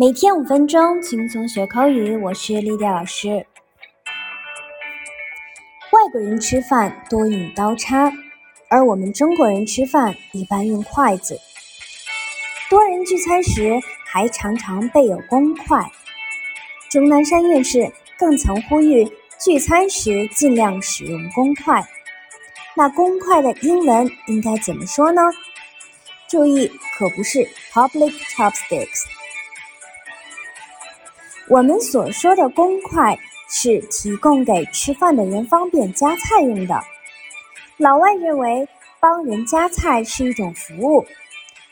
每天五分钟，轻松学口语。我是丽丽老师。外国人吃饭多用刀叉，而我们中国人吃饭一般用筷子。多人聚餐时还常常备有公筷。钟南山院士更曾呼吁聚餐时尽量使用公筷。那公筷的英文应该怎么说呢？注意，可不是 public chopsticks。我们所说的公筷是提供给吃饭的人方便夹菜用的。老外认为帮人夹菜是一种服务，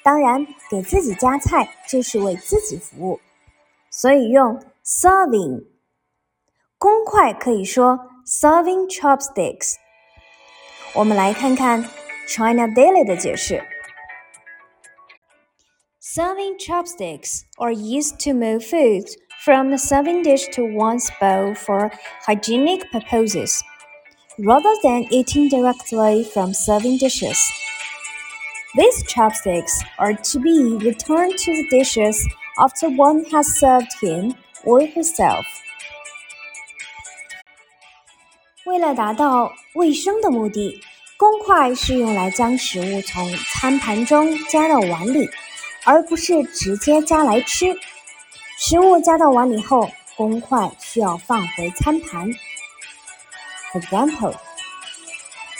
当然给自己夹菜就是为自己服务，所以用 serving。公筷可以说 serving chopsticks。我们来看看 China Daily 的解释。Serving chopsticks are used to move food from the serving dish to one's bowl for hygienic purposes, rather than eating directly from serving dishes. These chopsticks are to be returned to the dishes after one has served him or herself. 为了达到卫生的目的，公筷是用来将食物从餐盘中夹到碗里。而不是直接夹来吃。 食物加到碗里后，公筷需要放回餐盘。For Example: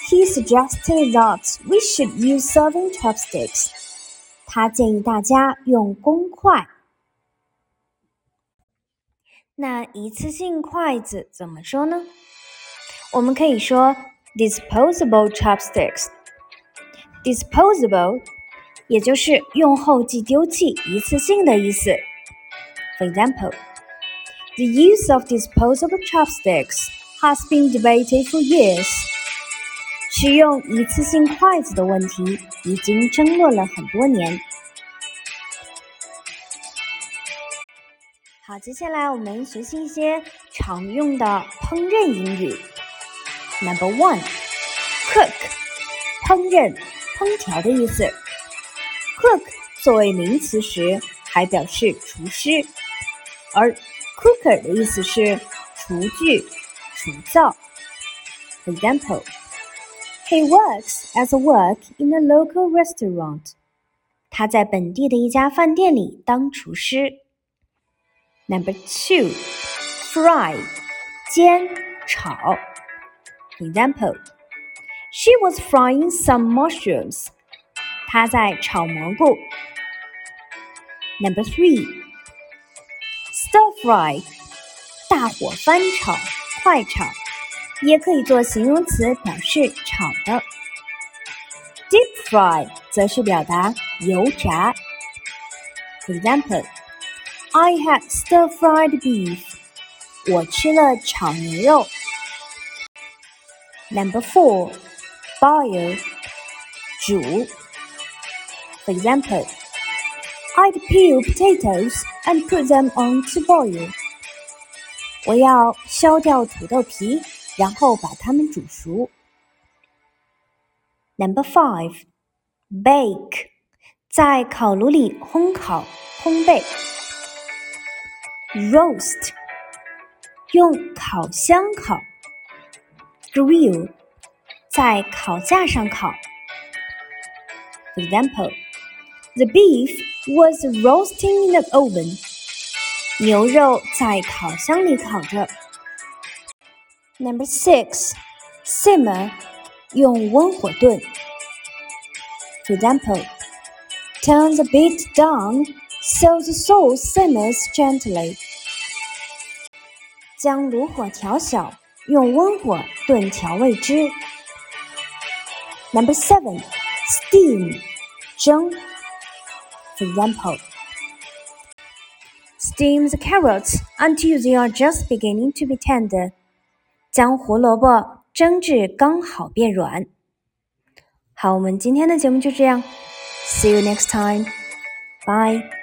He suggested that we should use serving chopsticks. 他建议大家用公筷。那一次性筷子怎么说呢？我们可以说 disposable chopsticks。disposable 也就是用后即丢弃、一次性的意思。For example, the use of disposable chopsticks has been debated for years. 使用一次性筷子的问题已经争论了很多年。好，接下来我们学习一些常用的烹饪英语。Number one, cook，烹饪、烹调的意思。Cook 作为名词时，还表示厨师， 而 cooker 的意思是厨具、厨灶。For example, he works as a work in a local restaurant. 他在本地的一家饭店里当厨师。Number two, fry 煎炒。For example, she was frying some mushrooms. 他在炒蘑菇。Number Stir fry，大火翻炒、快炒，也可以做形容词表示炒的。Deep fry 则是表达油炸。For example，I had stir fried beef，我吃了炒牛肉。Number four，boil，煮。For example, I'd peel potatoes and put them on to boil. 我要削掉土豆皮，然后把它们煮熟。Number five, bake，在烤炉里烘烤、烘焙。Roast，用烤箱烤。Grill，在烤架上烤。For example. The beef was roasting in the oven. 牛肉在烤箱里烤着。Number six, simmer，用温火炖。For example, turn the beet down so the sauce simmers gently. 将炉火调小，用温火炖调味汁。Number seven, steam，蒸。 For example, steam the carrots until they are just beginning to be tender. 将胡萝卜蒸至刚好变软。好，我们今天的节目就这样。See you next time. Bye.